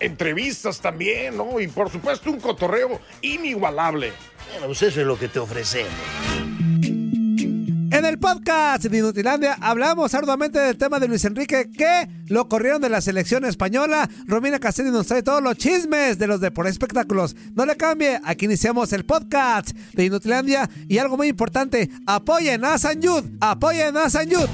Entrevistas también, ¿no? Y por supuesto un cotorreo inigualable. Bueno, pues eso es lo que te ofrecemos. En el podcast de Inutilandia hablamos arduamente del tema de Luis Enrique que lo corrieron de la selección española. Romina Castelli nos trae todos los chismes de los de por espectáculos. No le cambie, aquí iniciamos el podcast de Inutilandia y algo muy importante, apoyen a San Yud, apoyen a San Yud.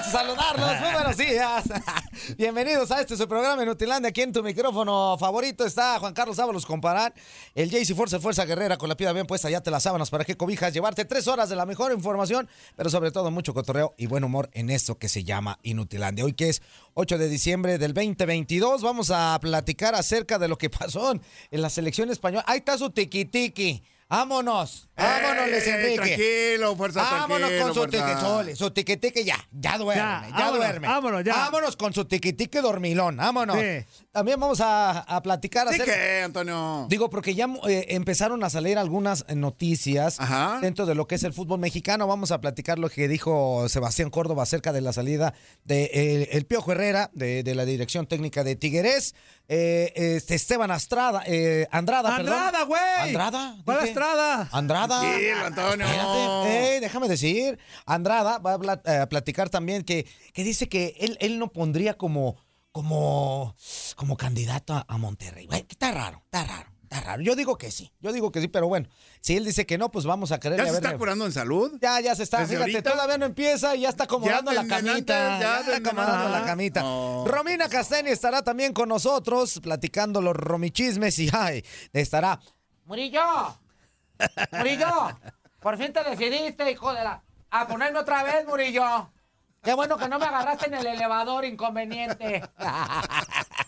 Saludarlos. Muy buenos días. Bienvenidos a este su programa en Utilandia. Aquí en tu micrófono favorito está Juan Carlos Ábalos Comparar. El JC Force Fuerza Guerrera con la pida bien puesta. Ya te las sábanas para que cobijas. Llevarte tres horas de la mejor información, pero sobre todo mucho cotorreo y buen humor en esto que se llama Inutilandia. Hoy que es 8 de diciembre del 2022, vamos a platicar acerca de lo que pasó en la selección española. Ahí está su tiki tiki. Vámonos, vámonos, Luis Eh, Enrique. Tranquilo, fuerza, Vámonos tranquilo, con su tiquisole, su tiquitique ya, ya duerme, Ya, ya, vámonos, duerme. vámonos, ya. Vámonos con su tiquitique dormilón, vámonos. Sí. También vamos a, a platicar ¿Sí acerca- qué, Antonio? Digo, porque ya eh, empezaron a salir algunas eh, noticias Ajá. dentro de lo que es el fútbol mexicano. Vamos a platicar lo que dijo Sebastián Córdoba acerca de la salida de eh, el Piojo Herrera, de, de la dirección técnica de Tigueres. Eh, este, Esteban Astrada, eh, Andrada. Andrada, güey. Andrada. ¿Cuál dije. Estrada? Andrada. Tranquilo, Antonio. Espérate, déjame decir. Andrada va a eh, platicar también que, que dice que él, él no pondría como, como, como candidato a, a Monterrey. Güey, que está raro, está raro, está raro. Yo digo que sí, yo digo que sí, pero bueno, si él dice que no, pues vamos a querer ¿Ya se está curando en salud? Ya, ya se está. ¿Desde Fíjate, ahorita? todavía no empieza y ya está acomodando Ya la camita. ya Ya está acomodando la camita. No. Romina Castaño estará también con nosotros, platicando los romichismes y ay, estará. Murillo, Murillo, por fin te decidiste, hijo de la... A ponerme otra vez, Murillo. Qué bueno que no me agarraste en el elevador inconveniente.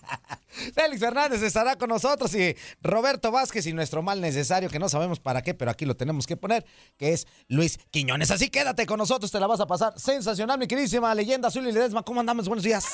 Félix Fernández estará con nosotros y Roberto Vázquez y nuestro mal necesario, que no sabemos para qué, pero aquí lo tenemos que poner, que es Luis Quiñones. Así quédate con nosotros, te la vas a pasar sensacional, mi queridísima leyenda Azul y Ledesma. ¿Cómo andamos? Buenos días.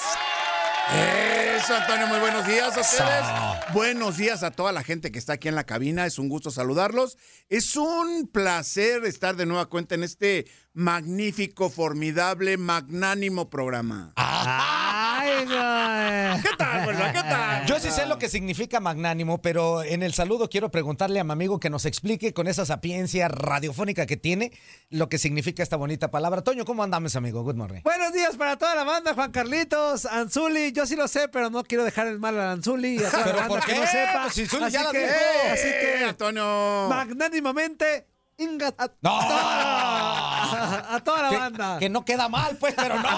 Eso, Antonio, muy buenos días a ustedes. Buenos días a toda la gente que está aquí en la cabina. Es un gusto saludarlos. Es un placer estar de nueva cuenta en este magnífico, formidable, magnánimo programa. Ay, güey. ¿Qué tal, fuerza? ¿Qué tal? Yo sí sé lo que significa magnánimo, pero en el saludo quiero preguntarle a mi amigo que nos explique con esa sapiencia radiofónica que tiene lo que significa esta bonita palabra. Toño, ¿cómo andamos, amigo? Good morning. Buenos días para toda la banda, Juan Carlitos, Anzuli. Yo sí lo sé, pero no quiero dejar el mal a Anzuli y a toda ¿Pero la banda por que qué? no sepa. Pues si Zuli así ya la que, dijo. así que Antonio. magnánimamente, inga- a, No. a, a toda la Que, banda. que no queda mal, pues, pero no.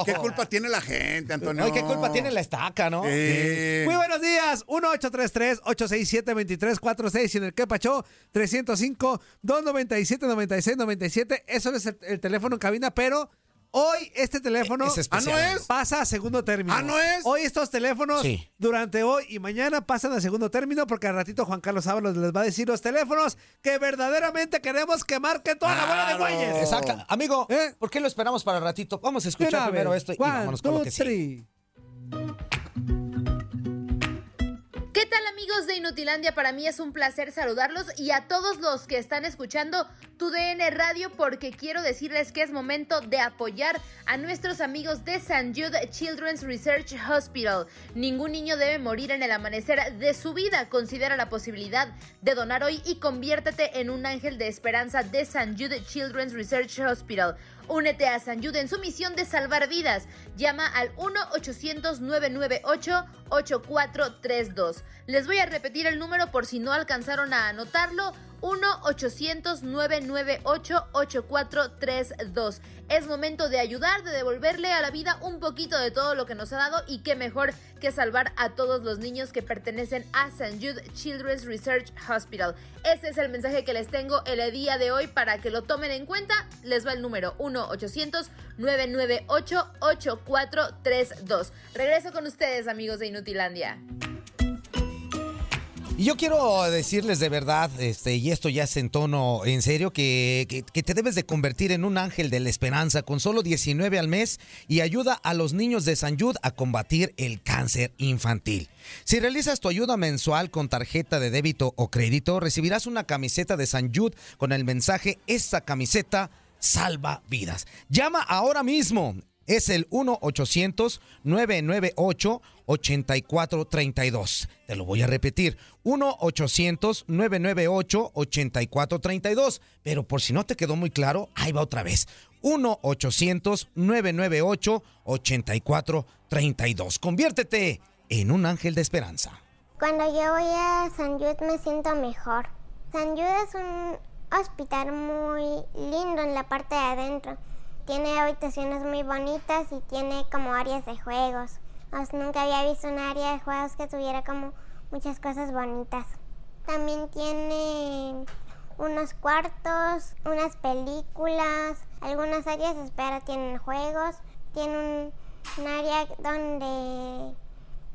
¿Qué culpa tiene la gente, Antonio? Ay, ¿qué culpa tiene la estaca, no? Eh, Muy buenos días, 1-833-867-2346 y en el que pachó 305-297-9697. Eso es el, el teléfono en cabina, pero hoy este teléfono Es especial, ¿Ah, no es? amigo. pasa a segundo término. ¿Ah, no es? Hoy estos teléfonos Sí. durante hoy y mañana pasan a segundo término porque al ratito Juan Carlos Ábalos les va a decir los teléfonos que verdaderamente queremos que marquen toda la bola de güeyes. Exacto. Amigo, ¿Eh? ¿por qué lo esperamos para el ratito? Vamos a escuchar primero esto y One, vámonos con lo two, que sigue. Amigos de Inutilandia? Para mí es un placer saludarlos y a todos los que están escuchando tu DN Radio porque quiero decirles que es momento de apoyar a nuestros amigos de St. Jude Children's Research Hospital. Ningún niño debe morir en el amanecer de su vida. Considera la posibilidad de donar hoy y conviértete en un ángel de esperanza de St. Jude Children's Research Hospital. Únete a San Jude en su misión de salvar vidas. Llama al 1-800-998-8432. Les voy a repetir el número por si no alcanzaron a anotarlo. 1-800-998-8432. Es momento de ayudar, de devolverle a la vida un poquito de todo lo que nos ha dado y qué mejor que salvar a todos los niños que pertenecen a St. Jude Children's Research Hospital. Este es el mensaje que les tengo el día de hoy para que lo tomen en cuenta. Les va el número 1-800-998-8432. Regreso con ustedes, amigos de Inutilandia. Y yo quiero decirles de verdad, este, y esto ya es en tono en serio, que, que, te debes de convertir en un ángel de la esperanza con solo 19 al mes y ayuda a los niños de San Yud a combatir el cáncer infantil. Si realizas tu ayuda mensual con tarjeta de débito o crédito, recibirás una camiseta de San Yud con el mensaje Esta camiseta salva vidas. Llama ahora mismo. Es el 1-800-998-8432. Te lo voy a repetir. 1-800-998-8432. Pero por si no te quedó muy claro, ahí va otra vez. 1-800-998-8432. Conviértete en un ángel de esperanza. Cuando yo voy a San Jude me siento mejor. San Jude es un hospital muy lindo en la parte de adentro. Tiene habitaciones muy bonitas y tiene como áreas de juegos. Pues nunca había visto un área de juegos que tuviera como muchas cosas bonitas. También tiene unos cuartos, unas películas, algunas áreas de espera tienen juegos, tiene un área donde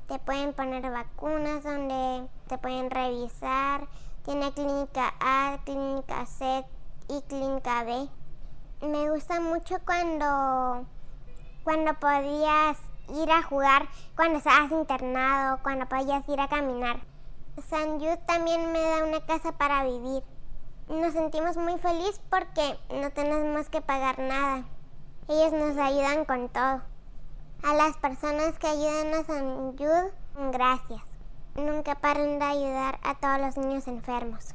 te pueden poner vacunas, donde te pueden revisar, tiene clínica A, clínica C y clínica B. Me gusta mucho cuando, cuando podías ir a jugar, cuando estabas internado, cuando podías ir a caminar. San Jude también me da una casa para vivir. Nos sentimos muy felices porque no tenemos que pagar nada. Ellos nos ayudan con todo. A las personas que ayudan a San Jude, gracias. Nunca paren de ayudar a todos los niños enfermos.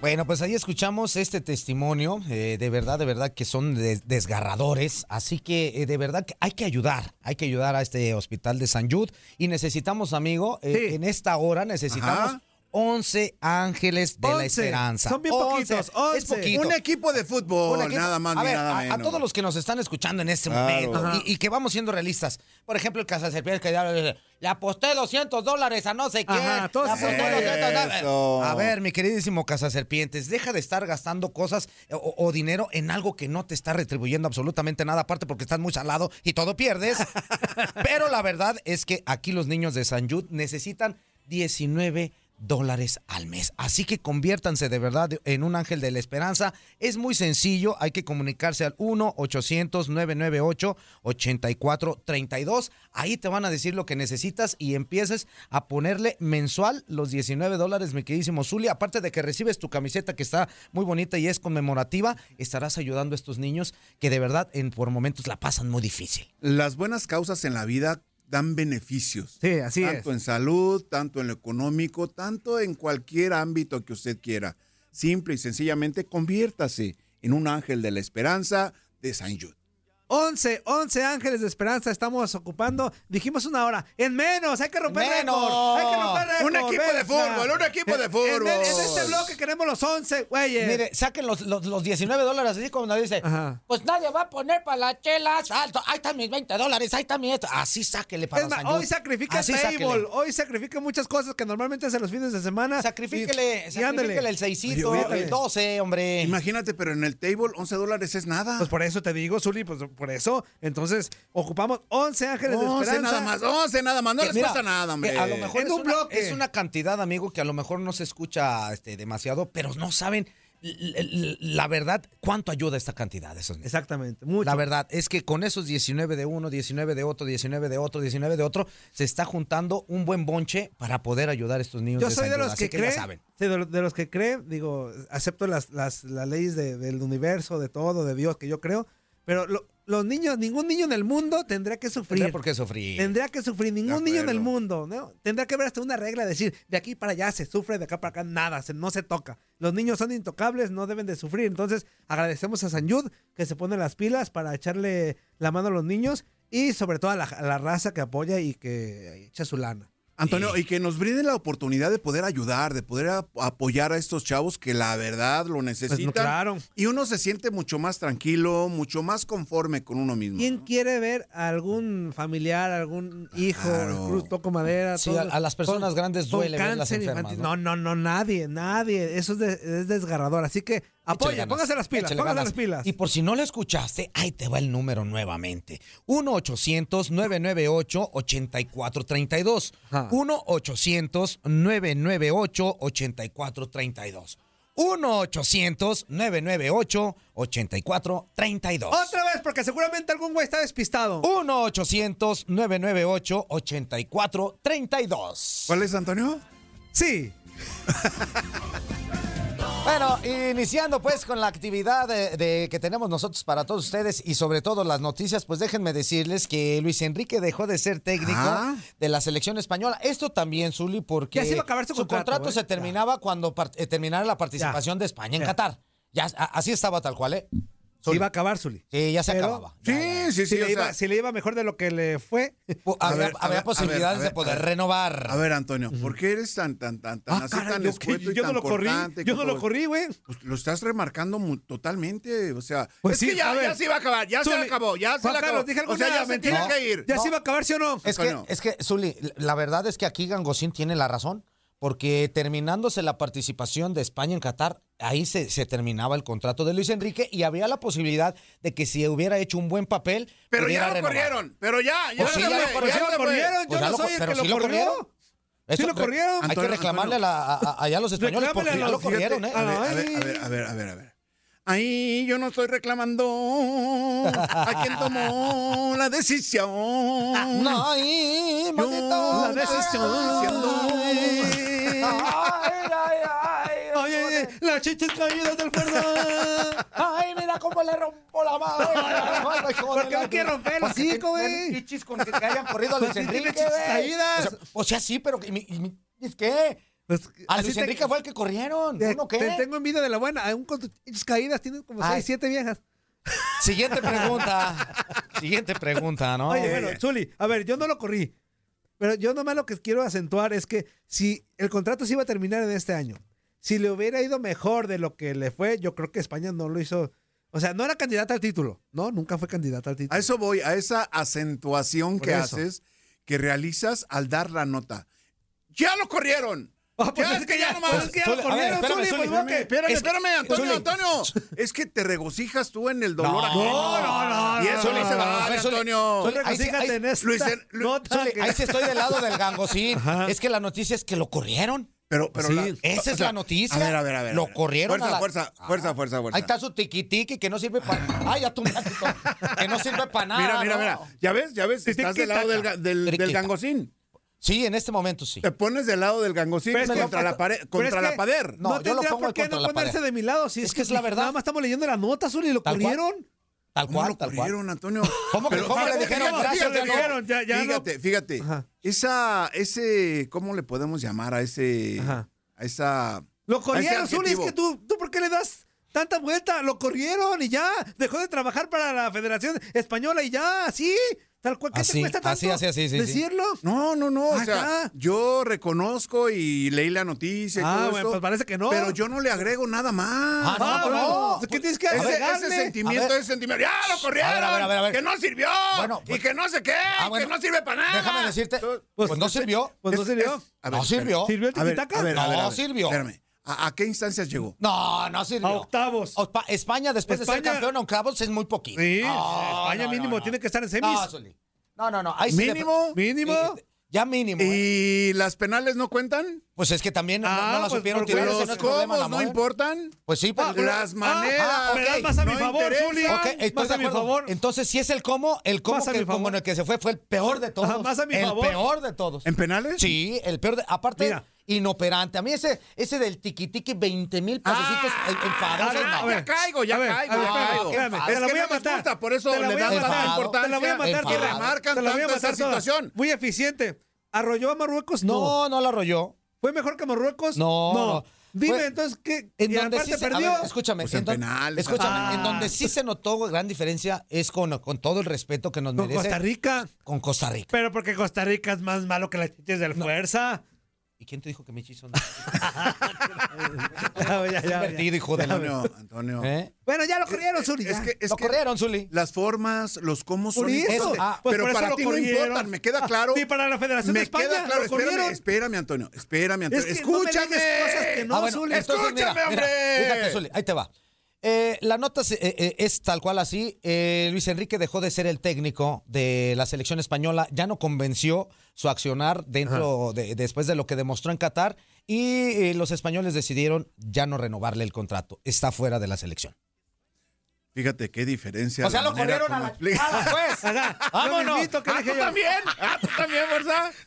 Bueno, pues ahí escuchamos este testimonio, eh, de verdad, de verdad que son des desgarradores, así que eh, de verdad que hay que ayudar, hay que ayudar a este hospital de San Jude y necesitamos, amigo, eh, sí. en esta hora necesitamos... Ajá. 11 ángeles de 11. la esperanza. Son bien poquitos. 11. Es poquito. Un equipo de fútbol, equipo. nada más a ni ver, nada a, menos. A todos los que nos están escuchando en este claro. momento y, y, que vamos siendo realistas. Por ejemplo, el Casaserpientes que ya le aposté 200 dólares a no sé quién. Ajá, todos le aposté 200 dólares. A ver, mi queridísimo Casaserpientes, deja de estar gastando cosas o, o, dinero en algo que no te está retribuyendo absolutamente nada, aparte porque estás muy salado y todo pierdes. Pero la verdad es que aquí los niños de San Jude necesitan 19 dólares al mes. Así que conviértanse de verdad en un ángel de la esperanza. Es muy sencillo, hay que comunicarse al 1-800-998-8432. Ahí te van a decir lo que necesitas y empieces a ponerle mensual los 19 dólares, mi queridísimo Zuli. Aparte de que recibes tu camiseta que está muy bonita y es conmemorativa, estarás ayudando a estos niños que de verdad en, por momentos la pasan muy difícil. Las buenas causas en la vida dan beneficios. Sí, así tanto es. Tanto en salud, tanto en lo económico, tanto en cualquier ámbito que usted quiera. Simple y sencillamente conviértase en un ángel de la esperanza de San Jude. 11, 11 ángeles de esperanza estamos ocupando. Dijimos una hora. En menos, hay que romper récord. Hay que romper récord. Un equipo de fútbol, un equipo de fútbol. En, en, en este bloque queremos los 11, güeyes. Mire, saquen los, los, los, 19 dólares, así como dice. Ajá. Pues nadie va a poner para las chelas. Alto, ahí están mis 20 dólares, ahí está mi esto. Así sáquele para es más, Hoy sacrifica así table, sáquele. hoy sacrifica muchas cosas que normalmente hacen los fines de semana. Sacrifíquele, y, sacrifíquele el seisito, Oye, el 12, hombre. Imagínate, pero en el table 11 dólares es nada. Pues por eso te digo, Zuli, pues por eso. Entonces, ocupamos 11 ángeles 11 de esperanza. nada más, 11 nada más, no les cuesta nada, hombre. A lo mejor en es, un una, bloque. es una cantidad, amigo, que a lo mejor no se escucha este, demasiado, pero no saben la verdad, ¿cuánto ayuda esta cantidad de esos niños? Exactamente, mucho. La verdad es que con esos 19 de uno, 19 de otro, 19 de otro, 19 de otro, se está juntando un buen bonche para poder ayudar a estos niños. Yo de soy de los que, ya creen, saben. sí, de, lo- de los que creen, digo, acepto las, las, las leyes de- del universo, de todo, de Dios que yo creo, pero lo- los niños, ningún niño en el mundo tendría que sufrir. Tendría por qué sufrir. Tendría que sufrir, ningún De niño en el mundo, ¿no? Tendría que haber hasta una regla, decir, de aquí para allá se sufre, de acá para acá nada, se- no se toca. Los niños son intocables, no deben de sufrir. Entonces, agradecemos a San Yud que se pone las pilas para echarle la mano a los niños y sobre todo a la, a la raza que apoya y que echa su lana. Antonio, y que nos brinde la oportunidad de poder ayudar, de poder ap- apoyar a estos chavos que la verdad lo necesitan. Pues, claro. Y uno se siente mucho más tranquilo, mucho más conforme con uno mismo. ¿Quién quiere ver a algún familiar, algún hijo, Claro. cruz, toco madera? Sí, todo- a- a las personas con- grandes con duele cáncer enfermas, infantil? ¿no? No, no, no, nadie, nadie. Eso es, de- es desgarrador. Así que apoya, póngase las pilas, échale póngase ganas. las pilas. Y por si no lo escuchaste, ahí te va el número nuevamente. 1-800-998-8432. Ajá. 1-800-998-8432. 1-800-998-8432. Otra vez, porque seguramente algún güey está despistado. 1-800-998-8432. ¿Cuál es, Antonio? Sí. Bueno, iniciando pues con la actividad de, de que tenemos nosotros para todos ustedes y sobre todo las noticias, pues déjenme decirles que Luis Enrique dejó de ser técnico Ah. de la selección española. Esto también, Zuli, porque acabar su contrato, ¿eh? se terminaba cuando eh, terminara la participación de España en Ya. Qatar. Ya, así estaba tal cual, ¿eh? Se iba a acabar, Zuli. Sí, ya se Pero- acababa. Sí, Ya, ya. sí, sí. le o iba, sea, si le iba mejor de lo que le fue. Pu- A Había, ver, a había ver, a posibilidades ver, a de poder ver. renovar. A ver, Antonio, ¿por qué eres tan, tan, tan, tan, Ah, así caray, tan yo, escueto y yo no tan lo corrí. cortante Yo con no lo todo? corrí, güey. Pues lo estás remarcando mu- totalmente, o sea, Pues es sí, que ya, ver. ya se iba a acabar, ya se Zuli, acabó, ya se Juan le acabó. Carlos, dije o alguna sea, ya se mentira. tiene que ir. ¿Ya se iba a acabar, sí o no? Es que, Antonio. es que, Zuli, la verdad es que aquí Gangosín tiene la razón, porque terminándose la participación de España en Qatar, ahí se, se terminaba el contrato de Luis Enrique y había la posibilidad de que si hubiera hecho un buen papel, Pero ya lo renovar. corrieron, pero ya, ya Pues sí, ya lo corrieron. Pues Yo ya no lo- soy el pero que sí lo corrió. corrieron. Sí lo corrieron. Hay que Antonio, reclamarle a, la- a- los españoles porque ya lo corrieron, ¿eh? A ver, a ver, a ver, a ver, a ver. Ahí yo no estoy reclamando a quien tomó la decisión. No, ay, maldito. La decisión. Ay, ay, ay. Ay, ay, ay, las chichis caídas del cuerno. Ay, mira cómo le rompo la madre. ¿Por qué la- me quiere romper el Porque hocico, tiene güey? chichis con que, que hayan corrido a Luis Pues sí, Enrique, caídas. O sea, sí, pero... ¿y mi- y mi- ¿Es qué? Pues, A así Luis te- Enrique fue el que corrieron. te- ¿Uno qué? te tengo envidia de la buena. Aún con tus chichis caídas tienes como Ay. seis, siete viejas. Siguiente pregunta. Siguiente pregunta, ¿no? Oye, bueno, Zuli, a ver, yo no lo corrí. Pero yo nomás lo que quiero acentuar es que si el contrato se iba a terminar en este año, si le hubiera ido mejor de lo que le fue, yo creo que España no lo hizo. O sea, no era candidata al título. No, nunca fue candidata al título. A eso voy, a esa acentuación Por que eso. haces, que realizas al dar la nota. ¡Ya lo corrieron! Pues ya es es que ya nomás. pues es que ya lo corrieron, espérame, Zuli, pues, ¿no? Espérame, Antonio. Antonio. Es que te regocijas tú en el dolor No, ajeno. no, no, no, no, se no, vale, a ver, Zuli, Antonio. Ahí sí- Fíjate ahí- Luis, Lu- sí estoy del lado del gangosín. Es que la noticia es que lo corrieron. Pero, pero Sí, la- esa es la noticia. A ver, a ver, a ver. Lo a ver. corrieron Fuerza, a la- fuerza, fuerza, fuerza, fuerza. Ahí está su tiqui tiqui que no sirve para. Ay, ya tú me has quitado. Que no sirve para nada. Mira, mira, ¿no? mira. Ya ves, ya ves. Estás del lado del, ga- del, del Triquita. gangosín. Sí, en este momento sí. Te pones del lado del gangosín Pero es que- contra la pared, pero contra es la que- pared. No, No, yo lo tendría pongo por qué contra no la ponerse pared. de mi lado. Si es, Es que es la verdad. Nada más estamos leyendo la nota, Zuli, lo Tal cual. corrieron. Tal ¿Cómo cual, tal cual. Antonio? ¿Cómo que- Pero cómo le fíjate, dijeron fíjate, gracias, fíjate, no? Dijeron, ya- ya no. fíjate, fíjate. Ajá. Esa, ese, ¿cómo le podemos llamar a ese, Ajá. a esa... Lo corrieron, ese Zuli. Es adjetivo? que tú, ¿tú por qué le das tanta vuelta? Lo corrieron y ya. Dejó de trabajar para la Federación Española y ya, así. Tal cual. ¿Qué Así, te cuesta tanto así, así, así, sí, sí. decirlo? No, no, no, o sea, Ajá. yo reconozco y leí la noticia y Ah, todo bueno, esto, pues parece que no. pero yo no le agrego nada más. Ah, no, Ah, no, no. ¿Qué tienes que Ese, ese sentimiento, ese sentimiento, ¡ya lo corrieron! A ver, a ver, a ver, a ver. ¡Que no sirvió! Bueno, y pues- que no sé qué, Ah, bueno. que no sirve para nada. Déjame decirte. Pues, no sirvió. Pues no Es- sirvió. es- ver, No sirvió. ¿Sirvió el A ver, tiquitaca? a ver, a ver, a No sirvió. Espérame, ¿a, a qué instancias llegó? No, no sirvió. A octavos. Ospa- España, después de ser campeón a octavos, es muy poquito. Sí, No, España no, mínimo no, no. tiene que estar en semis. No. No, no, no. ahí sí ¿Mínimo? Mínimo. Eh, Ya mínimo. ¿eh? ¿Y las penales no cuentan? Pues es que también no, Ah, no las pues supieron tirar. ese ¿Los no es problema, no importan? Pues sí, pero... Las maneras. ah, Me das más a mi no favor, interesa. Zuli. Ok, estoy más de a mi favor. Entonces, si es el cómo, el cómo que como en el que se fue fue el peor de todos. Más a mi el favor. peor de todos. ¿En penales? Sí, el peor de. Aparte, Mira. Inoperante. A mí ese, ese del tiqui tiqui 20 mil pasecitos Ah, enfadosos. a no. ya caigo, ya caigo. a ver, ya espérame, caigo. espérame, Es te la voy a no matar. gusta, por eso le voy a dan matar. tanta importancia. Te la voy a matar. Que le marcan Te la voy a tanto esa situación. Muy eficiente. ¿Arrolló a Marruecos? No. No, no la arrolló. ¿Fue mejor que Marruecos? No, no. Dime entonces qué. En donde sí perdió. ver, escúchame, Pues en en don- penales. escúchame, Ah. en donde sí se notó gran diferencia es con, con todo el respeto que nos Con merece Costa Rica. con Costa Rica. Pero porque Costa Rica es más malo que las chiches del fuerza. ¿Y quién te dijo que Michi son ya, ya. hijo de la Antonio, Antonio. ¿Eh? Bueno, ya lo corrieron, Zuli. Es que, es Lo que corrieron, Zuli. las formas, los cómo son Por eso. Ah, pues pero por eso para ti no importan, me queda claro. Ni para la Federación me de España. queda claro, espérame, espérame, Antonio. Espérame, Antonio. Es que no me Escúchame. cosas que no, Ah, bueno, Zuli. entonces, mira, Escúchame, mira, hombre. fíjate, Zuli, ahí te va. Eh, la nota se- eh, eh, es tal cual así. Eh, Luis Enrique dejó de ser el técnico de la selección española, ya no convenció su accionar dentro de, después de lo que demostró en Qatar y eh, los españoles decidieron ya no renovarle el contrato. Está fuera de la selección. Fíjate qué diferencia. O sea, la lo corrieron a la explica. pues. Ajá. Vámonos. Lo mismito que Ah, dije ¿tú yo. también? Ah, ¿tú también?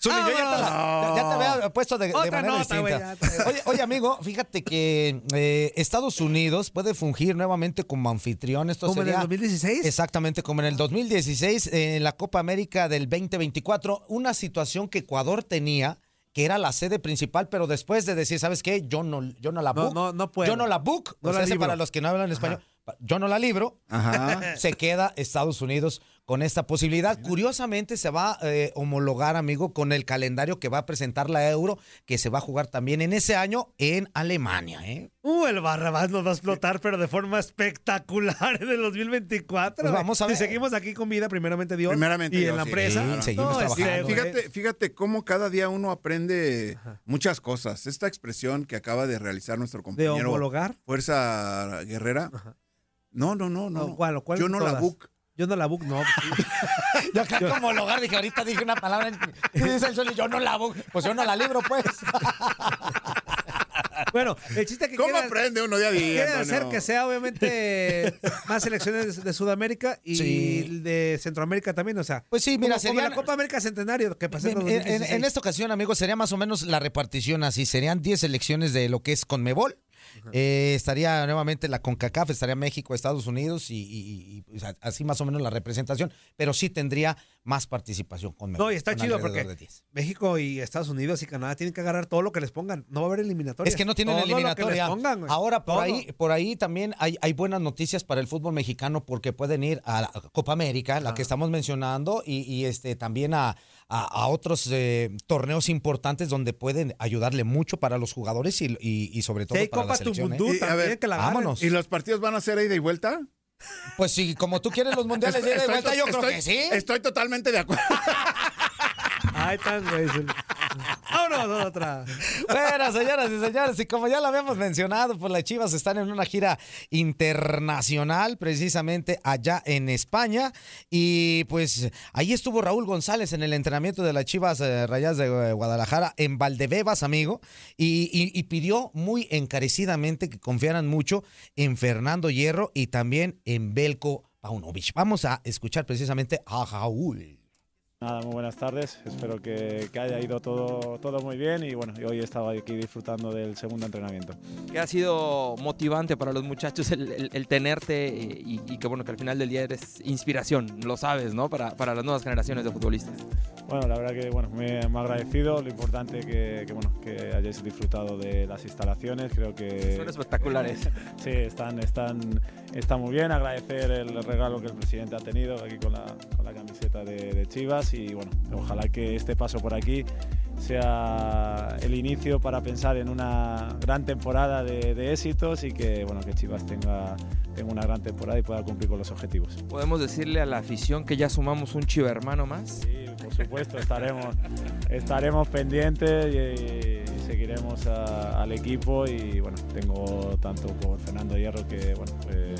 Zuli, yo ya te, la- No. ya te había puesto de, de Otra manera nota, güey, distinta. Oye, oye, amigo, fíjate que eh, Estados Unidos puede fungir nuevamente como anfitrión. Esto ¿Como en el sería 2016? Exactamente, como en el 2016, eh, en la Copa América del 2024, una situación que Ecuador tenía que era la sede principal, pero después de decir, ¿sabes qué? Yo no, yo no la No, book. no, no puedo. Yo no la book. No o sea, la ese libro. para los que no hablan español. Yo no la libro. Ajá. Se queda Estados Unidos con esta posibilidad. Curiosamente se va a eh, homologar, amigo, con el calendario que va a presentar la Euro, que se va a jugar también en ese año en Alemania. ¿eh? Uh, el Barrabás nos va a explotar, pero de forma espectacular en el 2024. Pues vamos a Si ver. seguimos aquí con vida, primeramente Dios. Primeramente y Dios, en la sí, empresa. sí, seguimos trabajando. ¿eh? Fíjate, fíjate cómo cada día uno aprende muchas cosas. Esta expresión que acaba de realizar nuestro De compañero homologar. Fuerza Guerrera. No, no, no, no. No, ¿cuál- cuál Yo no la book. Yo no la book, no. Yo acá como homologar dije, ahorita dije una palabra y dice el yo no la book. Pues yo no la libro, pues. bueno, el chiste que ¿Cómo quiere, aprende uno día a día? quiere hacer que sea obviamente más selecciones de, de Sudamérica y Sí. de Centroamérica también, o sea. Pues sí, mira, como, como serían- la Copa América Centenario que pasó en, En, en- 2016. en esta ocasión, amigos, sería más o menos la repartición así. Serían 10 selecciones de lo que es Conmebol. Eh, estaría nuevamente la CONCACAF, estaría México, Estados Unidos y, y- y, así más o menos la representación, pero sí tendría más participación Conmebol. No, y está con chido porque de 10. México y Estados Unidos y Canadá tienen que agarrar todo lo que les pongan. No va a haber eliminatoria. Es que no tienen eliminatoria. Ahora, por ahí, por ahí también hay, hay buenas noticias para el fútbol mexicano porque pueden ir a la Copa América, la que estamos mencionando, y, y, este también a, a- a otros eh, torneos importantes donde pueden ayudarle mucho para los jugadores y, y- y sobre todo para la Copa selección. ¿eh? Tumbundú Y, a también, ver, que la vámonos. ¿Y los partidos van a ser ida y vuelta? Pues sí, como tú quieres los mundiales de ida y vuelta, yo creo que sí. Estoy totalmente de acuerdo. Ahí están, güey. Vámonos, otra. Bueno, señoras y señores, y como ya lo habíamos mencionado, pues las Chivas están en una gira internacional, precisamente allá en España. Y pues ahí estuvo Raúl González en el entrenamiento de las Chivas eh, Rayas de eh, Guadalajara en Valdebebas, amigo, y, pidió muy encarecidamente que confiaran mucho en Fernando Hierro y también en Belko Paunovic. Vamos a escuchar precisamente a Raúl. Nada, muy buenas tardes. Espero que, que haya ido todo, todo muy bien y bueno, hoy he estado aquí disfrutando del segundo entrenamiento. que ha sido motivante para los muchachos el, el- el tenerte y, y que bueno que al final del día eres inspiración, lo sabes, ¿no? Para, para las nuevas generaciones de futbolistas. Bueno, la verdad que bueno, me, me ha agradecido, lo importante que, que, bueno, que hayáis disfrutado de las instalaciones, creo que... Son espectaculares. Sí, están, están, están muy bien, agradecer el regalo que el presidente ha tenido aquí con la, con la camiseta de, de Chivas y bueno, ojalá que este paso por aquí sea el inicio para pensar en una gran temporada de, de éxitos y que, bueno, que Chivas tenga, tenga una gran temporada y pueda cumplir con los objetivos. Podemos decirle a la afición que ya sumamos un chivo hermano más. Sí, por supuesto, estaremos, estaremos pendientes y, y seguiremos a- al equipo y bueno, tengo tanto por Fernando Hierro que bueno, eh,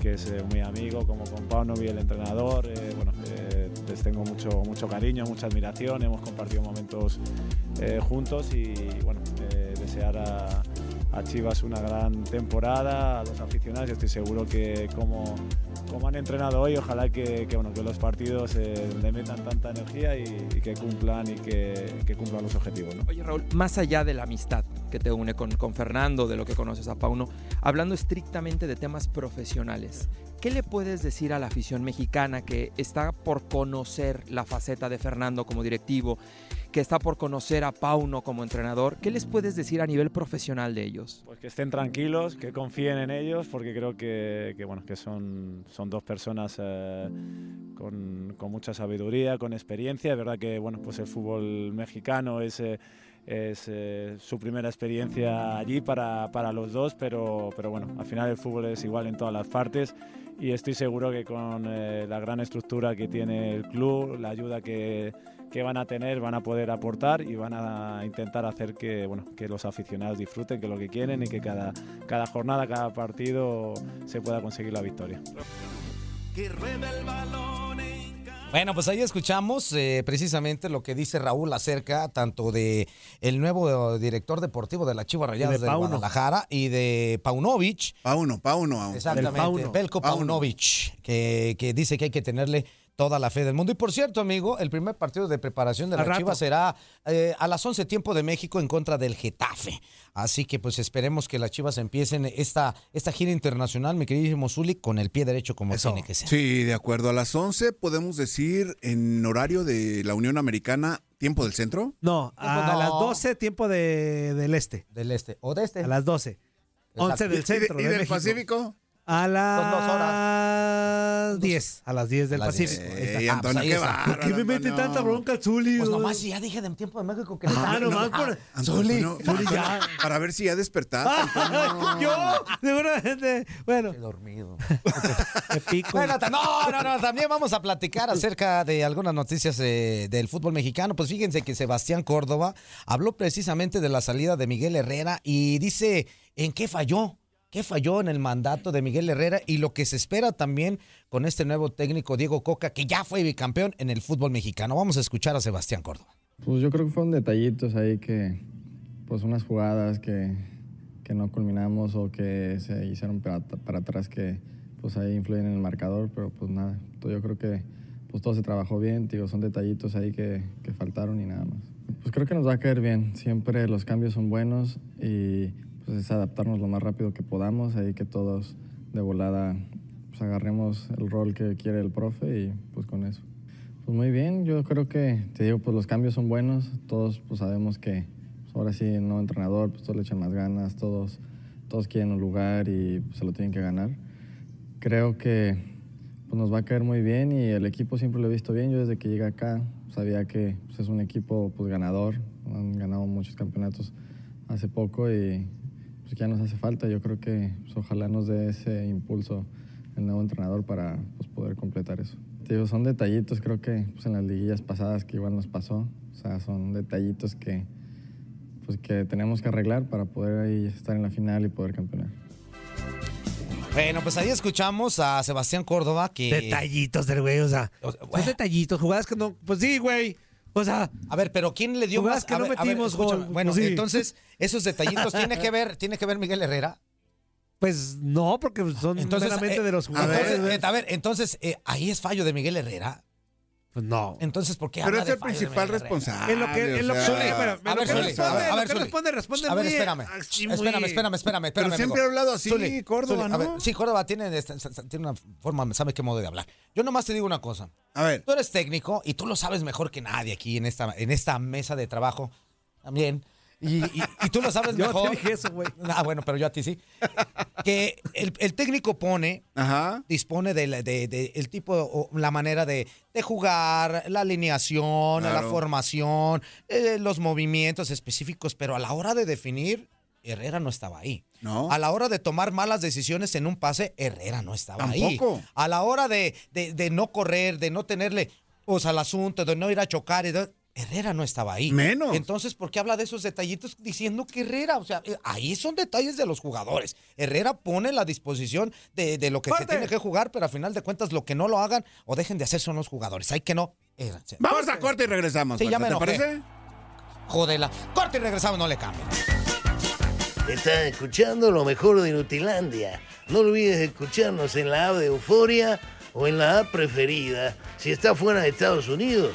que es eh, muy amigo, como con Paunovi, el entrenador, eh, bueno, eh, les tengo mucho, mucho cariño, mucha admiración, hemos compartido momentos eh, juntos y bueno, eh, desear a, Chivas una gran temporada, a los aficionados y estoy seguro que como, como han entrenado hoy, ojalá que, que, bueno, que los partidos eh, le metan tanta energía y, que cumplan y que, que cumplan los objetivos. ¿no? Oye Raúl, más allá de la amistad que te une con, con Fernando, de lo que conoces a Pauno, hablando estrictamente de temas profesionales, ¿qué le puedes decir a la afición mexicana que está por conocer la faceta de Fernando como directivo, que está por conocer a Pauno como entrenador? ¿Qué les puedes decir a nivel profesional de ellos? Pues que estén tranquilos, que confíen en ellos, porque creo que, que bueno, que son, son dos personas eh, con, con, mucha sabiduría, con experiencia. Es verdad que bueno, pues el fútbol mexicano es... Eh, es eh, su primera experiencia allí para, para, los dos, pero, pero bueno, al final el fútbol es igual en todas las partes y estoy seguro que con eh, la gran estructura que tiene el club, la ayuda que, que, van a tener, van a poder aportar y van a intentar hacer que, bueno, que los aficionados disfruten, que lo que quieren y que cada, cada jornada, cada partido se pueda conseguir la victoria. Que el balón bueno, pues ahí escuchamos eh, precisamente lo que dice Raúl acerca tanto de el nuevo director deportivo de la Chivas Rayadas de, de Guadalajara y de Paunovic. Pauno, Pauno. Exactamente, Pauno. Belko Paunovic, que, que dice que hay que tenerle toda la fe del mundo. Y por cierto, amigo, el primer partido de preparación de la Chivas será eh, a las 11 tiempo de México en contra del Getafe. Así que pues esperemos que las Chivas empiecen esta, esta gira internacional, mi queridísimo Zuli, con el pie derecho como Eso. tiene que ser. Sí, de acuerdo. A las 11 podemos decir en horario de la Unión Americana, tiempo del centro. No, a no. las 12 tiempo de, del este. Del este. O de este. A las 12. Exacto. 11 del centro. ¿Y, y de del México. Pacífico? A las 10, a las 10 del las Pacífico. 10. Ey, Antonio, qué ¿Por qué me mete tanta bronca el Zuli? Pues nomás ya dije de tiempo de México que Ah, nomás por... Zuli, Zuli ya. Para ver si ya despertaste. Yo, seguramente. Bueno. Qué dormido. Me pico. Bueno, no, no, no. También vamos a platicar acerca de algunas noticias eh, del fútbol mexicano. Pues fíjense que Sebastián Córdoba habló precisamente de la salida de Miguel Herrera y dice en qué falló. ¿Qué falló en el mandato de Miguel Herrera y lo que se espera también con este nuevo técnico Diego Coca, que ya fue bicampeón en el fútbol mexicano? Vamos a escuchar a Sebastián Córdoba. Pues yo creo que fueron detallitos ahí que, pues unas jugadas que, que no culminamos o que se hicieron para, para, atrás que pues ahí influyen en el marcador, pero pues nada, yo creo que pues todo se trabajó bien, digo, son detallitos ahí que, que faltaron y nada más. Pues creo que nos va a caer bien, siempre los cambios son buenos y pues es adaptarnos lo más rápido que podamos, ahí que todos de volada pues agarremos el rol que quiere el profe y pues con eso. Pues muy bien, yo creo que, te digo, pues los cambios son buenos, todos pues sabemos que pues ahora sí, el nuevo entrenador, pues todos le echan más ganas, todos, todos quieren un lugar y pues, se lo tienen que ganar. Creo que pues nos va a caer muy bien y el equipo siempre lo he visto bien, yo desde que llegué acá sabía que pues, es un equipo pues ganador, han ganado muchos campeonatos hace poco y pues ya nos hace falta. Yo creo que pues, ojalá nos dé ese impulso el nuevo entrenador para pues, poder completar eso. Digo, son detallitos, creo que pues, en las liguillas pasadas que igual nos pasó. O sea, son detallitos que, pues, que tenemos que arreglar para poder ahí estar en la final y poder campeonar. Bueno, pues ahí escuchamos a Sebastián Córdoba que... Detallitos del güey, o sea, o sea son detallitos, jugadas que no... Pues sí, güey. O sea, a ver, pero ¿quién le dio más? que no ver, metimos ver, gol. Bueno, sí. entonces, esos detallitos tiene que ver, tiene que ver Miguel Herrera. Pues no, porque son entonces, meramente eh, de los jugadores. Entonces, eh, a ver, entonces, eh, ahí es fallo de Miguel Herrera. Pues no. Entonces, ¿por qué Pero habla es el de principal responsable. En lo que, en lo que, o sea, Zuli, bueno, a ver, que Zuli, responde, a ver, a ver, lo que Zuli. responde, responde A ver, muy espérame. así, Espérame, muy- espérame, espérame, espérame. Pero siempre ha amigo. hablado así, Zuli, Córdoba, Zuli, a ver, ¿no? sí, Córdoba tiene, este, tiene una forma, sabe qué modo de hablar. Yo nomás te digo una cosa. A ver. Tú eres técnico y tú lo sabes mejor que nadie aquí en esta, en esta mesa de trabajo también. Y, y- y tú lo sabes Yo mejor. te dije eso, güey. Ah, bueno, pero yo a ti sí. Que el, el técnico pone, Ajá. dispone de, la- de- de el tipo, o la manera de, de jugar, la alineación, la formación, eh, los movimientos específicos, pero a la hora de definir, Herrera no estaba ahí. No. A la hora de tomar malas decisiones en un pase, Herrera no estaba ahí. Tampoco. A la hora de, de- de no correr, de no tenerle, o sea, al asunto, de no ir a chocar, y de- Herrera no estaba ahí. Menos. Entonces, ¿por qué habla de esos detallitos diciendo que Herrera? O sea, ahí son detalles de los jugadores. Herrera pone la disposición de, de lo que se tiene que jugar, pero a final de cuentas lo que no lo hagan o dejen de hacer son los jugadores. Hay que no. eh, Vamos a corte y regresamos. Sí, ya me ¿Te enojé. parece? Jodela. Corte y regresamos, no le cambien. Estás escuchando lo mejor de Nutilandia. No olvides escucharnos en la app de Euforia o en la app preferida si estás fuera de Estados Unidos.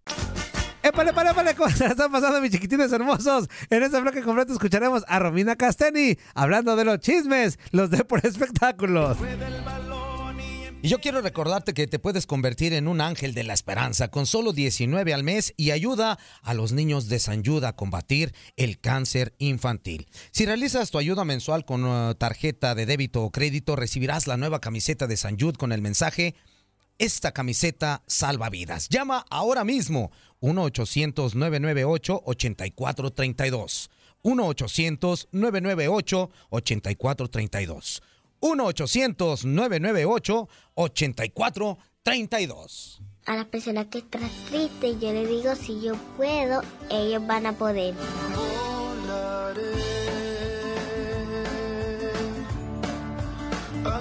¡Épale, épale, épale! ¿Cómo se la están pasando, mis chiquitines hermosos? En este bloque completo escucharemos a Romina Casteni hablando de los chismes, los de por espectáculos. Y yo quiero recordarte que te puedes convertir en un ángel de la esperanza con solo 19 al mes y ayuda a los niños de San Jude a combatir el cáncer infantil. Si realizas tu ayuda mensual con uh, tarjeta de débito o crédito, recibirás la nueva camiseta de San Jude con el mensaje esta camiseta salva vidas. Llama ahora mismo 1-800-998-8432. 1-800-998-8432. 1-800-998-8432. A la persona que está triste, yo le digo si yo puedo, ellos van a poder.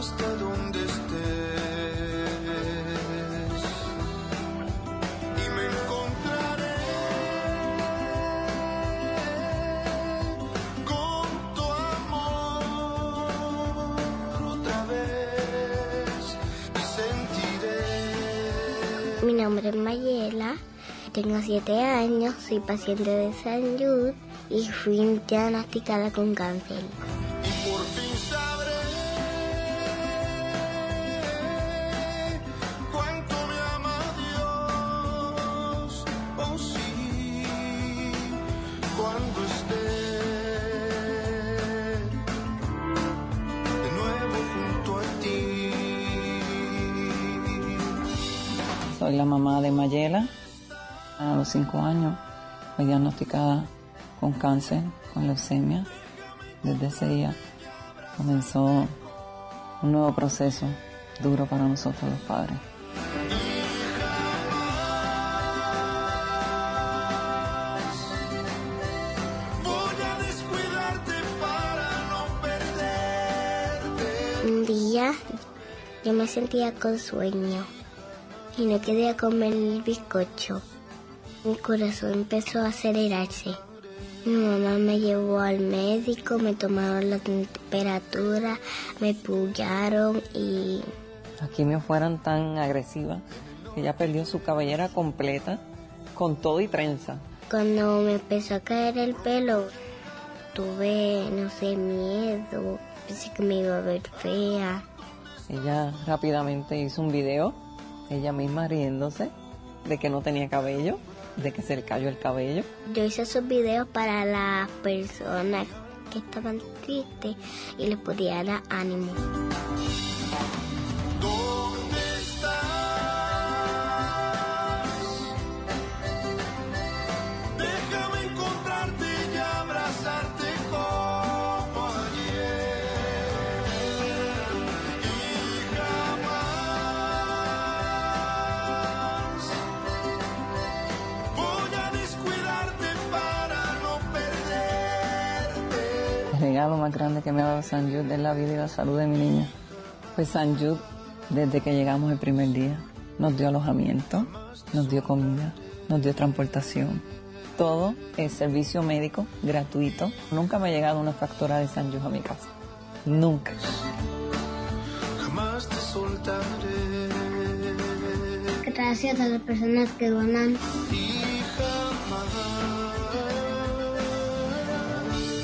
hasta nombre es Mayela, tengo 7 años, soy paciente de San Jude y fui diagnosticada con cáncer. Soy la mamá de Mayela. A los cinco años fue diagnosticada con cáncer, con leucemia. Desde ese día comenzó un nuevo proceso duro para nosotros los padres. Un día yo me sentía con sueño y no quería comer el bizcocho. Mi corazón empezó a acelerarse. Mi mamá me llevó al médico, me tomaron la temperatura, me pullaron y Las quimios fueron tan agresivas que ella perdió su cabellera completa con todo y trenza. cuando me empezó a caer el pelo tuve, no sé, miedo. Pensé que me iba a ver fea. Ella rápidamente hizo un video, ella misma riéndose de que no tenía cabello, de que se le cayó el cabello. Yo hice esos videos para las personas que estaban tristes y les podía dar ánimo. Regalo más grande que me ha dado San Jude es la vida y la salud de mi niña. Pues San Jude, desde que llegamos el primer día, nos dio alojamiento, nos dio comida, nos dio transportación. Todo es servicio médico gratuito. Nunca me ha llegado una factura de San Jude a mi casa. Nunca. Jamás te soltaré. Gracias a las personas que donan.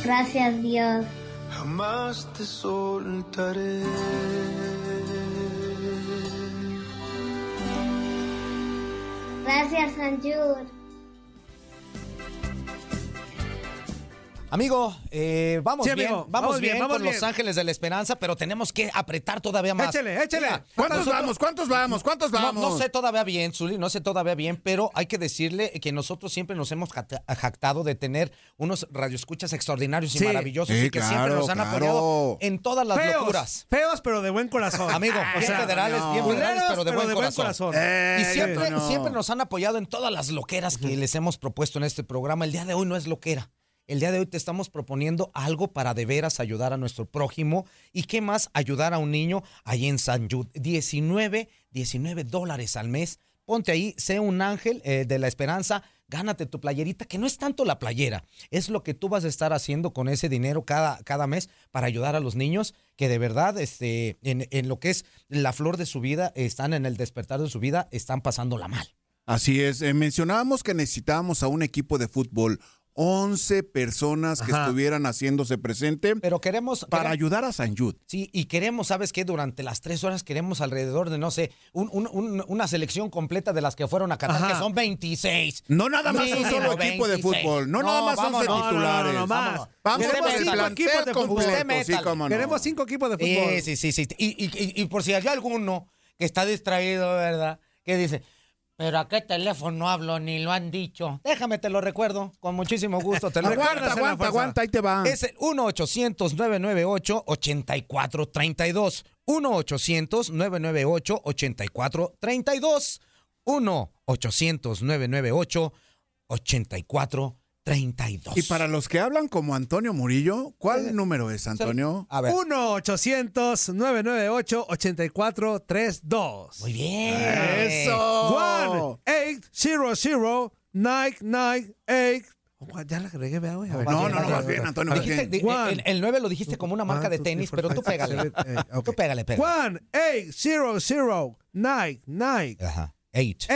Gracias Dios. Jamás te soltaré. Gracias San Amigo, eh, vamos Sí, bien, amigo, vamos, vamos bien, bien, vamos con bien. Los Ángeles de la Esperanza, pero tenemos que apretar todavía más. Échele, échele. ¿Cuántos nosotros- vamos? ¿Cuántos vamos? ¿Cuántos No, vamos? no sé todavía bien, Zuli, no sé todavía bien, pero hay que decirle que nosotros siempre nos hemos jacta- jactado de tener unos radioescuchas extraordinarios y Sí. maravillosos Sí, y que claro, siempre nos han claro. apoyado en todas las feos, locuras. Feos, pero de buen corazón. Amigo, O bien sea, federales, bien federales, pero de buen corazón. corazón. Eh, Y siempre, no. siempre nos han apoyado en todas las loqueras que les hemos propuesto en este programa. El día de hoy no es loquera. El día de hoy te estamos proponiendo algo para de veras ayudar a nuestro prójimo. ¿Y qué más? Ayudar a un niño ahí en San Jude. 19, 19 dólares al mes. Ponte ahí, sé un ángel eh, de la esperanza. Gánate tu playerita, que no es tanto la playera, es lo que tú vas a estar haciendo con ese dinero cada, cada mes para ayudar a los niños que de verdad este, en, lo que es la flor de su vida, están en el despertar de su vida, están pasándola mal. Así es, eh, mencionábamos que necesitábamos a un equipo de fútbol, 11 personas que Ajá. estuvieran haciéndose presente Pero queremos... para queremos- ayudar a San Jude. Sí, y queremos, ¿sabes qué? Durante las tres horas queremos alrededor de, no sé, un- un- un- una selección completa de las que fueron a Qatar, Ajá. que son 26. No nada más un solo equipo de 26. fútbol, no, nada más 11 vámonos. No, no, no, titulares. no, no, más. Vamos con el plantel equipos de fútbol. sí, cómo. Queremos cinco equipos de fútbol. Sí, sí, sí, sí. Y, y- y- y por si hay alguno que está distraído, ¿verdad? Que dice, pero a qué teléfono hablo, ni lo han dicho. Déjame, te lo recuerdo, con muchísimo gusto. Te lo Aguanta, recuerdo. aguanta, aguanta, ahí te va. Es el 1-800-998-8432. 1-800-998-8432. 1-800-998-8432. Y para los que hablan como Antonio Murillo, ¿cuál número es, Antonio? A ver. 1-800-998-8432. Muy bien. ¡Eso! 1-800-998. Ya la agregué, vea, güey. No, no, no, vas bien, Antonio, Dijiste- di- el, el 9 lo dijiste como una marca de tenis, pero tú pégale. eight. Tú pégale, pégale. 1-800-998. Ajá. Eight. 8,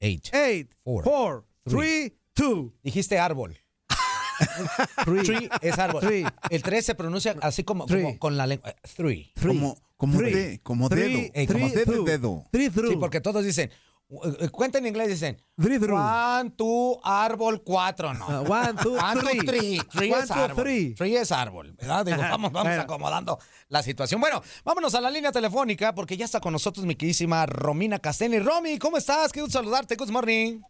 Eight. 8, Four. 4, Three. 3, 2, Dijiste árbol. 3. Tree es árbol. Three. El 3 se pronuncia así como, Three. como con la lengua. Three. Como, como, Three. de, como Three. dedo. Eh, como Three dedo. Three through. Sí, porque todos dicen, eh, eh, cuenta en inglés, dicen, Three through. one, two, árbol, cuatro, no. Ah, one, two, One, two, three. three. Three One, es two, árbol. three. Three es árbol, ¿verdad? Digo, vamos, vamos Bueno. acomodando la situación. Bueno, vámonos a la línea telefónica porque ya está con nosotros mi queridísima Romina Casteni. Romy, ¿cómo estás? Qué gusto saludarte. Good morning.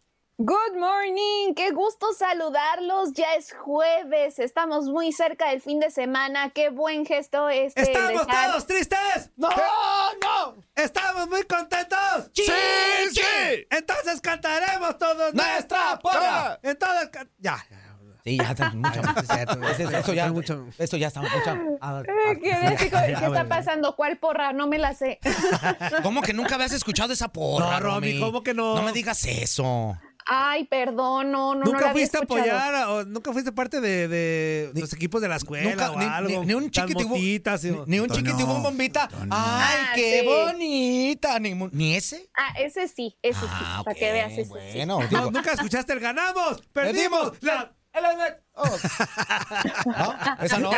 Good morning, qué gusto saludarlos. Ya es jueves, estamos muy cerca del fin de semana. Qué buen gesto este. ¿Estamos dejar- todos tristes? ¡No, no! ¿Estamos muy contentos? ¡Sí, sí! Entonces cantaremos todos ¡Nuestra porra! Entonces, ya. ya. Sí, ya está mucho. Eso, eso ya, Mucho. eso ya está mucho. ¿Qué, está pasando? ¿Cuál porra? No me la sé. ¿Cómo que nunca habías escuchado esa porra, No, Romy, ¿cómo que no? No me digas eso. Ay, perdón, no, no, ¿Nunca fuiste a apoyar o nunca fuiste parte de, de los equipos de la escuela Nunca, o ni, algo? ni- ni un motitas y- Ni, ni un Antonio, chiquitibum bombita. Antonio. ¡Ay, Ah, qué sí. bonita! Ni, ese. Ah, ese sí, ese Ah, sí, para ok, que veas ese sí. Bueno, No, nunca escuchaste el ganamos, perdimos. La... Oh. ¿No? Esa no.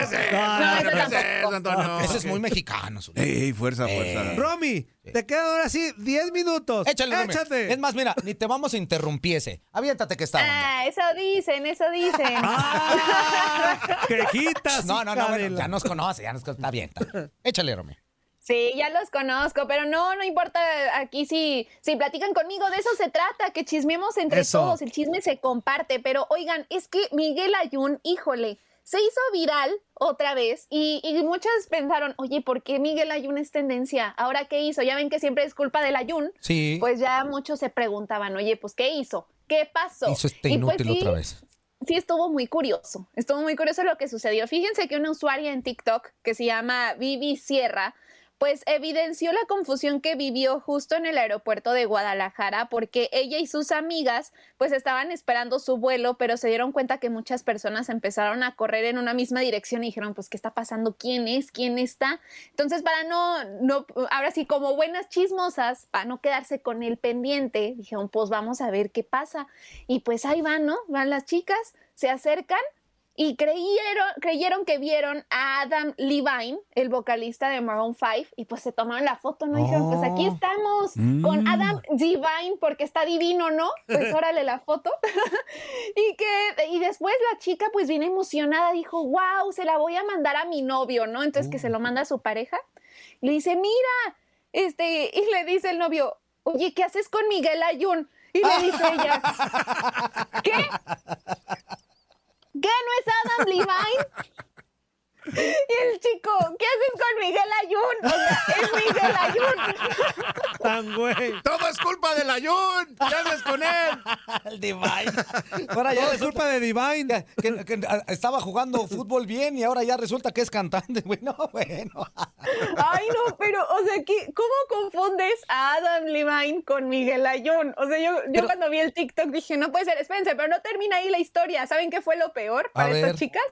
No, ese es, muy mexicano. su- Ey, fuerza, fuerza. Romy, te quedan ahora sí 10 minutos. Échale, Romy. Échate. Es más, mira, ni te vamos a interrumpiese. Aviéntate que está. Ah, eso dicen, eso dicen. ¡Ah! ¡Quejitas! No, no, no, bueno, ya nos conoce, ya nos conoce. Está bien, está bien. Échale, Romy. Sí, ya los conozco, pero no, no importa aquí si, si platican conmigo, de eso se trata, que chismemos entre Eso. todos, el chisme se comparte, pero oigan, es que Miguel Ayun, híjole, se hizo viral otra vez y, y muchas pensaron, oye, ¿por qué Miguel Ayun es tendencia? ¿Ahora qué hizo? Ya ven que siempre es culpa del Ayun. Sí. Pues ya muchos se preguntaban, oye, pues ¿qué hizo? ¿Qué pasó? Hizo este Y pues inútil sí, otra vez. Sí, estuvo muy curioso. Estuvo muy curioso lo que sucedió. Fíjense que una usuaria en TikTok que se llama Vivi Sierra, pues evidenció la confusión que vivió justo en el aeropuerto de Guadalajara porque ella y sus amigas pues estaban esperando su vuelo, pero se dieron cuenta que muchas personas empezaron a correr en una misma dirección y dijeron, pues, ¿qué está pasando? ¿Quién es? ¿Quién está? Entonces, para no, no, ahora sí, como buenas chismosas, para no quedarse con el pendiente, dijeron, pues vamos a ver qué pasa. Y pues ahí van, ¿no? Van las chicas, se acercan y creyeron, creyeron que vieron a Adam Levine, el vocalista de Maroon 5, y pues se tomaron la foto, ¿no? Y dijeron, pues aquí Oh. estamos Mm. con Adam Levine porque está divino, ¿no? Pues órale la foto. y que y después la chica pues bien emocionada dijo, wow, se la voy a mandar a mi novio, ¿no? Entonces que se lo manda a su pareja. Y le dice, mira, este, y le dice el novio, oye, ¿qué haces con Miguel Ayun? Y le dice ella, ¿qué? ¿Qué no es Adam Levine? Y el chico, ¿qué haces con Miguel Ayun? O sea, es Miguel Ayun. Tan güey. Todo es culpa del Ayun. ¿Qué haces con él? El Divine. Ahora ya Todo es culpa de Divine. que, que, estaba jugando fútbol bien y ahora ya resulta que es cantante, güey. No, bueno. Ay, no, pero, o sea, ¿qué- ¿cómo confundes a Adam Levine con Miguel Ayun? O sea, yo, yo Pero- cuando vi el TikTok dije, no puede ser, espérense, pero no termina ahí la historia. ¿Saben qué fue lo peor para ver. estas chicas?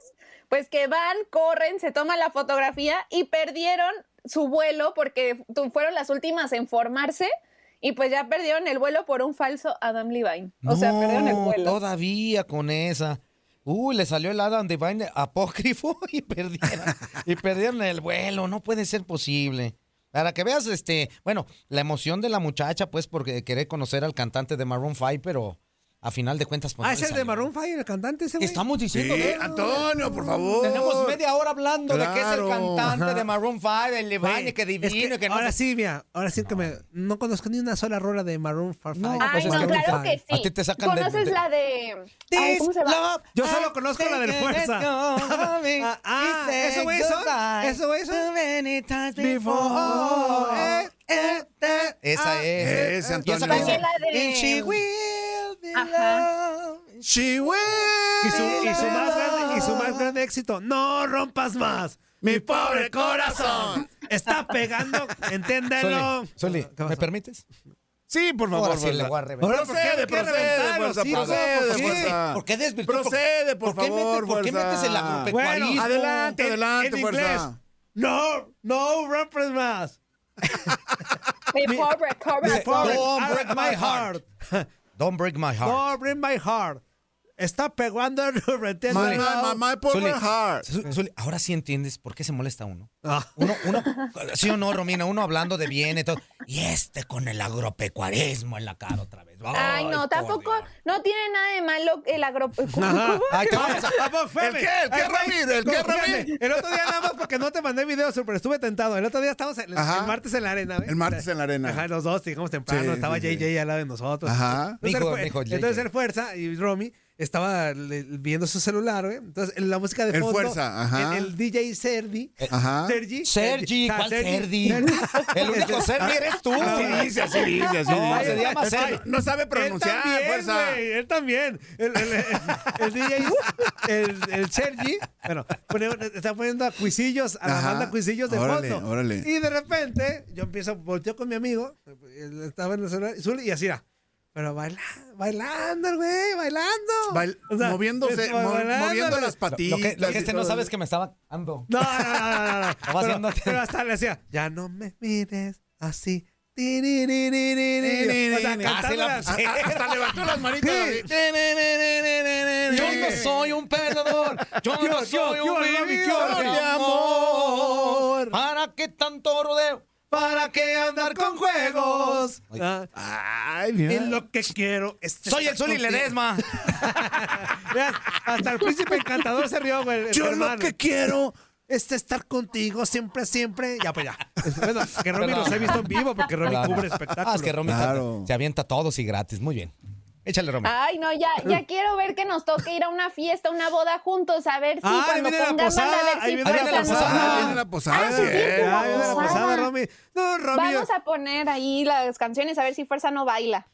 Pues que van, corren, se toman la fotografía y perdieron su vuelo porque fueron las últimas en formarse y pues ya perdieron el vuelo por un falso Adam Levine. O sea, perdieron el No, vuelo. Todavía con esa. Uy, le salió el Adam Divine apócrifo y perdieron, y perdieron el vuelo. No puede ser posible. Para que veas, este, bueno, la emoción de la muchacha, pues, porque querer conocer al cantante de Maroon 5, pero a final de cuentas, pues. Ah, no es el de. Maroon 5, el cantante ese güey. Estamos diciendo. Sí, ¿no? Antonio, por favor. Tenemos media hora hablando de que es el Claro. cantante Ajá. de Maroon 5, el Levine, que es divino, que, no ahora sí, mira, ahora sí que me no conozco ni una sola rola de Maroon 5. No, Ay, pues es no, que- claro que sí. A ti te sacan de- ¿Conoces de- la de... Ay, ¿Cómo se llama? Yo solo conozco la del Fuerza. Ah, ah, eso güey son. Eso güey son. Before, eh, eh, eh, Esa ah. es. Y esa Antonio. También la de... Ajá. She will Y su, y su be más grande, y su loved. más grande éxito, no rompas más. Mi pobre corazón está pegando, enténdelo. Soli, ¿Qué ¿me permites? Sí, por favor. Ahora sí Fuerza. le voy a reventar. Ahora, ¿por qué Procede, procede, fuerza, ¿Por qué? ¿Por qué? Procede, por ¿Por qué favor, metes- ¿Por qué metes el agropecuarismo? Adelante, En- adelante, en fuerza. inglés. No, no rompes más. Mi pobre Mi pobre- Ah, my heart. Don't break my heart. No, bring my heart. Está pegando el My, reténdelo. my, my, my poor Zuli, heart. Zuli, ahora sí entiendes por qué se molesta uno. Ah. Uno, uno, sí o no, Romina, uno hablando de bien y todo. Y este con el agropecuarismo en la cara otra vez. Ay, no, tampoco, no tiene nada de malo el agro... ¿Cómo? Ajá. Ay, te vamos a- ¿El qué? ¿El qué, Ramírez? ¿El qué, Ramírez? El otro día nada más porque no te mandé video, pero estuve tentado. El otro día estábamos el, el Ajá. martes en la arena. ¿ves? El martes en la arena. Ajá, los dos, llegamos temprano. Sí, estaba sí, JJ sí. al lado de nosotros. Ajá. Entonces, Mijo, JJ. entonces el Fuerza y Romy estaba viendo su celular, güey. Entonces la música de El fondo. Fuerza, ajá. El, el DJ Serdi. Ajá. Sergi. Sergi, Ah, ¿cuál Sergi. Serdi? El único Sergi eres tú. Así dice, así dice, así No, dice. se llama Es que Sergi. No sabe Él pronunciar, también, fuerza. él también. El, el, el- el DJ, el, el Sergi, bueno, pone- está poniendo a cuisillos, a la banda cuisillos de Órale, fondo. órale. Y de repente, yo empiezo, volteo con mi amigo, él estaba en el celular, y así era. Pero baila, bailando, el güey, bailando. Bail- O sea, moviéndose, es- mo- bailando, moviendo las Lo patitas. que, lo que este no todo. sabe es que me estaba ando. No, no, no, no, no. Estaba Pero, haciendo- pero hasta le decía, ya no me mires así. O sea, Casi la las- A- Hasta levantó las manitas. Yo no soy un perdedor. Yo no soy un vividor de amor. ¿Para qué tanto rodeo? ¿Para qué andar con juegos? Ay, mira. y lo que quiero es. Soy el Zuli. Ledesma. Vean, Hasta el príncipe encantador se rió, güey. Yo lo hermano. que quiero es estar contigo siempre, siempre. Ya, pues ya. Bueno, que Romy los he visto en vivo porque Romy Claro. cubre espectáculos. Ah, es que Romy Claro. se avienta todos y gratis. Muy bien. Échale, Romy. Ay, no, ya, ya quiero ver que nos toque ir a una fiesta, una boda juntos, a ver si Ah, ahí cuando viene la pongan posada, banda, a ver ahí si viene la posada. va. Ah, viene la posada. Ah, sí, sí, Ya, viene la posada. Romy. No, Romy. Vamos a poner ahí las canciones a ver si Fuerza no baila.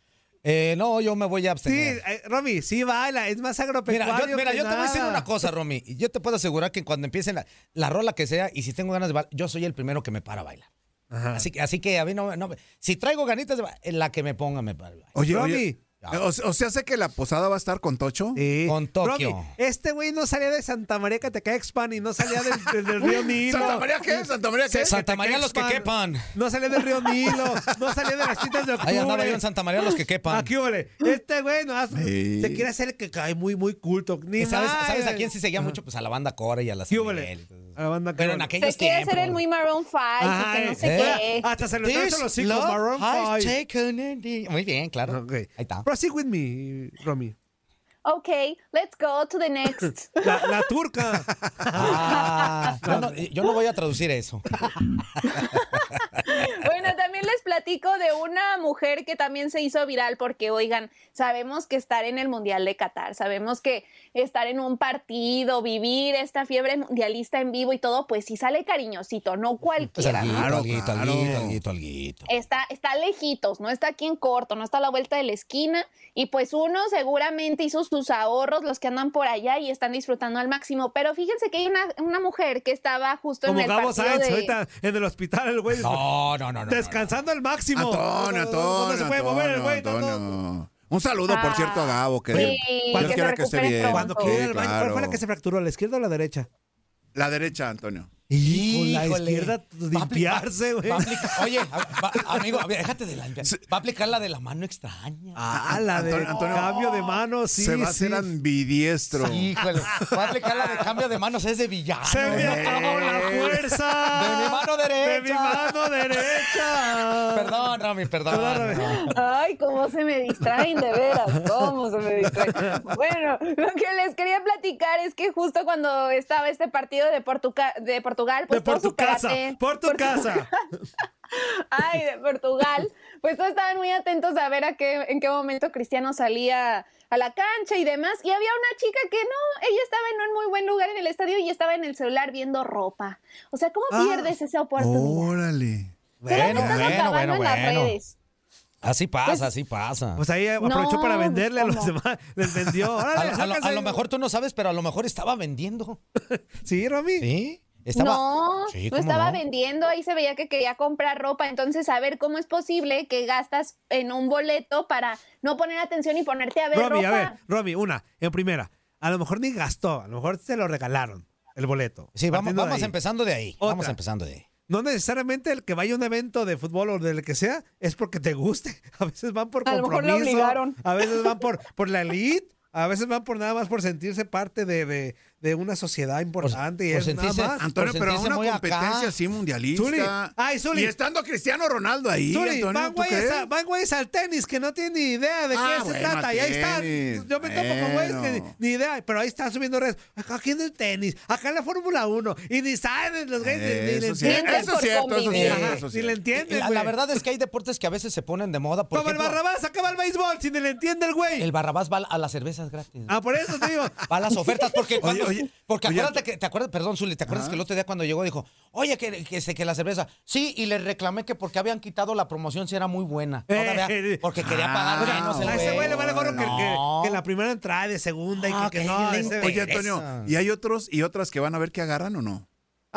Eh, no, yo me voy a Sí, abstener. eh, Romy, sí baila, es más Mira, agropecuario. yo, mira, que yo te voy a decir una cosa, Romy. y Yo te puedo asegurar que cuando empiecen la, la rola que sea y si tengo ganas de bailar, yo soy el primero que me para a bailar. Ajá. Así que, así que a mí no, no- Si traigo ganitas, de la que me ponga me para a bailar. Oye, Romy, oye. O, o sea, sé que la posada va a estar con Tocho. Sí. Con Tokio. Este güey no salía de Santa María Catecexpan y no salía del, del- del río Nilo. ¿Santa María qué? ¿Santa María qué? Santa María los que quepan. No salía del río Nilo. No salía de las citas de octubre. Ahí andaba yo en Santa María los que quepan. Aquí, ole. Este güey no hace- Sí. se quiere hacer el que cae muy, muy culto. Ni ¿Y ¿Sabes, más. ¿Sabes a quién sí seguía mucho? Pues a la banda Cora y a la ¿Qué. A la banda Pero en aquellos Se quiere tiempos. hacer el muy Maroon 5 y que no sé ¿Eh? qué. Hasta se lo traes a los hijos, love Maroon has five. taken a day. Muy bien, claro. Ok. Ahí está. Proceed with me, Romy. Ok, let's go to the next. La, la turca. Ah, yo, no, yo no voy a traducir eso. También les platico de una mujer que también se hizo viral porque, oigan, sabemos que estar en el Mundial de Qatar, sabemos que estar en un partido, vivir esta fiebre mundialista en vivo y todo, pues sí sale cariñosito, no Pues cualquiera. alguito, Claro, alguito, alguito, alguito, alguito. Está, está lejitos, no está aquí en corto, no está a la vuelta de la esquina. Y pues uno seguramente hizo sus ahorros, los que andan por allá y están disfrutando al máximo. Pero fíjense que hay una, una mujer que estaba justo Como en el Gabo partido Sainz, de... ahorita en el hospital, el güey. No, no, no, no. Descansando al máximo. Antonio, No, no, se puede mover el güey. Un saludo, por Ah, cierto, a Gabo, que sí, Dios que se quiera que esté bien. Cuando Sí, quiera al baño, ¿cuál fue la claro. que se fracturó? ¿La izquierda o la derecha? La derecha, Antonio. Y con la izquierda a limpiarse, güey. A oye, a- va- amigo, a ver, déjate de la Va a aplicar la de la mano extraña. Ah, la de Antonio, Antonio. cambio de mano, sí, Se va a sí. hacer ambidiestro. Híjole, va a aplicar la de cambio de manos, es de villano. Se me acabó la fuerza. De mi mano derecha. De mi mano derecha. Perdón, Rami, perdón. Ay, cómo se me distraen, de veras, cómo se me distraen. Bueno, lo que les quería platicar es que justo cuando estaba este partido de, Portuga- de Portugal, pues De por tu casa, por tu casa. Ay, de Portugal, pues todos estaban muy atentos a ver a qué, en qué momento Cristiano salía a la cancha y demás. Y había una chica que no, ella estaba en un muy buen lugar en el estadio y estaba en el celular viendo ropa. O sea, ¿cómo Ah. pierdes esa oportunidad? Órale. Bueno, bueno, acabando bueno, en las bueno. redes. Así pasa, Pues- así pasa. Pues ahí aprovechó No, para venderle a los demás. Les vendió. a, Órale, a lo, a lo mejor tú no sabes, pero a lo mejor estaba vendiendo. Sí, Romy. ¿Sí? Estaba... No, Sí, no ¿cómo estaba no? vendiendo, ahí se veía que quería comprar ropa, entonces a ver cómo es posible que gastas en un boleto para no poner atención y ponerte a ver Romy, ropa. a ver, Romy, una, en primera. A lo mejor ni gastó, a lo mejor se lo regalaron el boleto. Sí, vamos, de vamos ahí. empezando de ahí. Vamos empezando de ahí. No necesariamente el que vaya a un evento de fútbol o del que sea es porque te guste. A veces van por A lo mejor lo compromiso. obligaron. A veces van por, por la elite. A veces van por nada más por sentirse parte de, de- de una sociedad importante y por es nada más. Antonio, Por pero sentirse una muy acá. competencia así Zuli. mundialista. Ay, Zuli. Y estando Cristiano Ronaldo ahí, Zuli, Antonio, van ¿tú güeyes, crees? a- van güeyes al tenis que no tienen ni idea de Ah, qué se bueno, trata. Y ahí están. tenis. Yo me topo con güeyes que ni, idea, pero ahí están subiendo redes. Aquí en el tenis, acá en la Fórmula 1. Y ni saben los güeyes, ni- ni, le entienden. eso es cierto, eso es ni le entienden, La, verdad es que hay deportes que a veces se ponen de moda. Por Como el Barrabás, acaba el béisbol, si ni le entiende el güey. el Barrabás va a las cervezas gratis. Ah, por eso te digo. Va a las ofertas porque cuando, oye, porque oye, acuérdate que te acuerdas, perdón, Zuli, te acuerdas que el otro día cuando llegó dijo, "Oye, que que, que la cerveza." Sí, y le reclamé que porque habían quitado la promoción si era muy buena. Todavía, Eh, porque quería ah, pagar menos el A ese güey le vale gorro que, que- No. que la primera entrada de segunda y Ah, que, que que no. ese- Oye. Antonio, ¿y hay otros y otras que van a ver que agarran o no?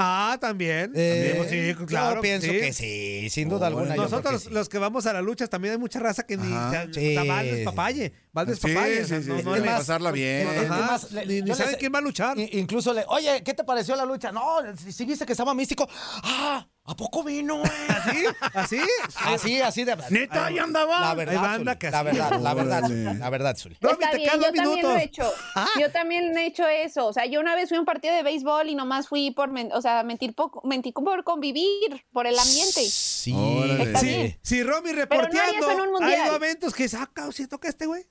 Ah, también. Eh, También, sí, claro. yo pienso sí. que sí, sin duda alguna. Nosotros, que sí. los que vamos a las luchas, también hay mucha raza que ni Ajá. o sea, Sí. va al despapalle. Va al Sí, o sea, sí, sí, no- sí, no le- pasarla bien. Ajá, Es más, le- ni, ni yo saben quién va a luchar. Incluso le, oye, ¿qué te pareció la lucha? No, si, si viste que estaba místico. Ah, ¿a poco vino? güey? ¿Así? ¿Así? Así, así de ¿Neta? ¿Ahí andaba? La verdad, banda que la verdad, la verdad, la verdad, Zuli. Romy, Está te bien, quedan yo dos también lo he minutos. hecho. Ah. Yo también he hecho eso. O sea, yo una vez fui a un partido de béisbol y nomás fui por, men- o sea, mentir poco, mentí por convivir, por el ambiente. Sí. Está Sí, bien. si Romy no reporteando, en un hay eventos que saca, si toca este güey.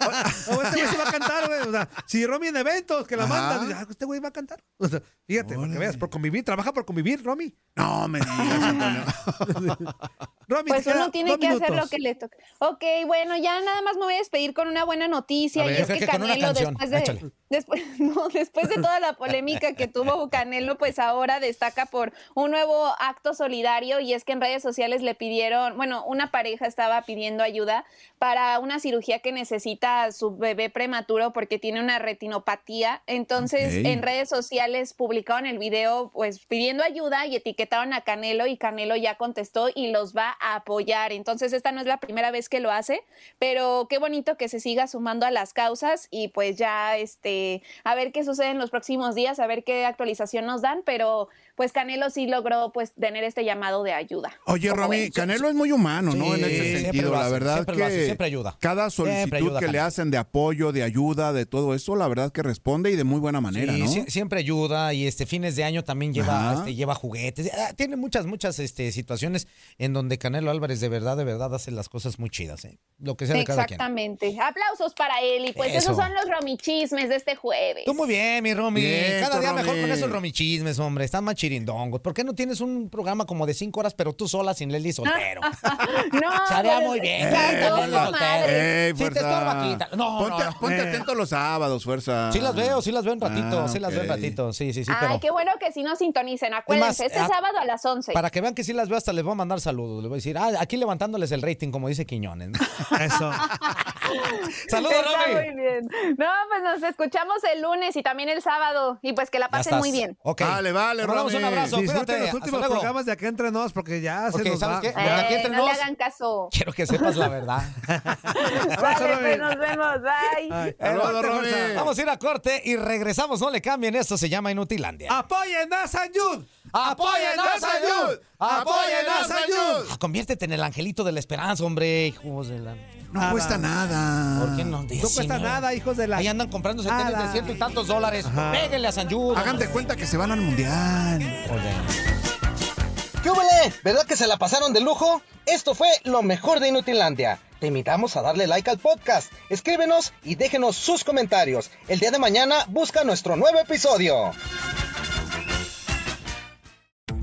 O, o este güey se va a cantar, güey. O sea, si Romy en eventos que la Ajá. manda, dice, ah, este güey va a cantar. O sea, fíjate, para que veas, por convivir, trabaja por convivir, Romy. No, me. Romy, Pues uno tiene que hacer lo que le toca. Ok, bueno, ya nada más me voy a despedir con una buena noticia. Ver, y es que Canelo después de... Échale. Después, no, después de toda la polémica que tuvo Canelo, pues ahora destaca por un nuevo acto solidario y es que en redes sociales le pidieron, bueno, una pareja estaba pidiendo ayuda para una cirugía que necesita su bebé prematuro porque tiene una retinopatía. Entonces, en redes sociales publicaron el video pues pidiendo ayuda y etiquetaron a Canelo y Canelo ya contestó y los va a apoyar. Entonces, esta no es la primera vez que lo hace, pero qué bonito que se siga sumando a las causas y pues ya este a ver qué sucede en los próximos días, a ver qué actualización nos dan, pero pues Canelo sí logró pues tener este llamado de ayuda. Oye, ¿Cómo Romy, ven? Canelo es muy humano, ¿no? En ese sentido, la hace, verdad siempre que lo hace, siempre ayuda. cada solicitud ayuda, que le hacen de apoyo, de ayuda, de todo eso, la verdad que responde y de muy buena manera, Sí, ¿no? sie- siempre ayuda y este fines de año también lleva, este, lleva juguetes. Ah, Tiene muchas, muchas este, situaciones en donde Canelo Álvarez de verdad, de verdad hace las cosas muy chidas. ¿eh? Lo que sea de cada quien. Exactamente. Aplausos para él y pues Eso. esos son los romichismes de este jueves. Tú muy bien, mi Romy. Bien, Cada día mejor con esos romichismes, hombre. Están más chirindongos. ¿Por qué no tienes un programa como de cinco horas, pero tú sola sin Leslie soltero? no, Se haría pues, muy bien. Ey, Si te fuerza. estorba, quita. No, ponte no, no. ponte Eh. atento los sábados, fuerza. Sí las veo, sí las veo un ratito, Ah, sí las veo un ok. ratito. Sí, sí, sí, Ay, pero... qué bueno que sí nos sintonicen. Acuérdense, este ah, sábado a las 11. Para que vean que sí las veo, hasta les voy a mandar saludos. Les voy a decir, ah, aquí levantándoles el rating, como dice Quiñones. Eso. Saludos, Está Romy. muy bien. No, pues nos escuchamos el lunes y también el sábado. Y pues que la pasen muy bien. Ok. Vale, vale, Te mandamos un abrazo. Disfruten Cuídate. los Hasta últimos luego. programas de acá entre nos porque ya se nos ¿sabes va. qué? Aquí Eh, entre no le hagan caso. quiero que sepas la verdad. Vale, pues nos vemos. Bye. Ay, Romy. fuerza. Vamos a ir a corte y regresamos. No le cambien, esto se llama Inutilandia. ¡Apoyen a San Jude! ¡Apoyen a San Jude! ¡Apoyen a San Jude! Ah, Conviértete en el angelito de la esperanza, hombre. Hijos de la... No Nada. cuesta nada. ¿Por qué no? No cuesta nada, hijos de la... Ahí andan comprándose tenis de ciento y tantos dólares. Ajá. Péguenle a San Jude. Hagan de cuenta que se van al mundial. ¿Qué hubole? ¿Verdad que se la pasaron de lujo? Esto fue lo mejor de Inutilandia. Te invitamos a darle like al podcast, escríbenos y déjenos sus comentarios. El día de mañana busca nuestro nuevo episodio.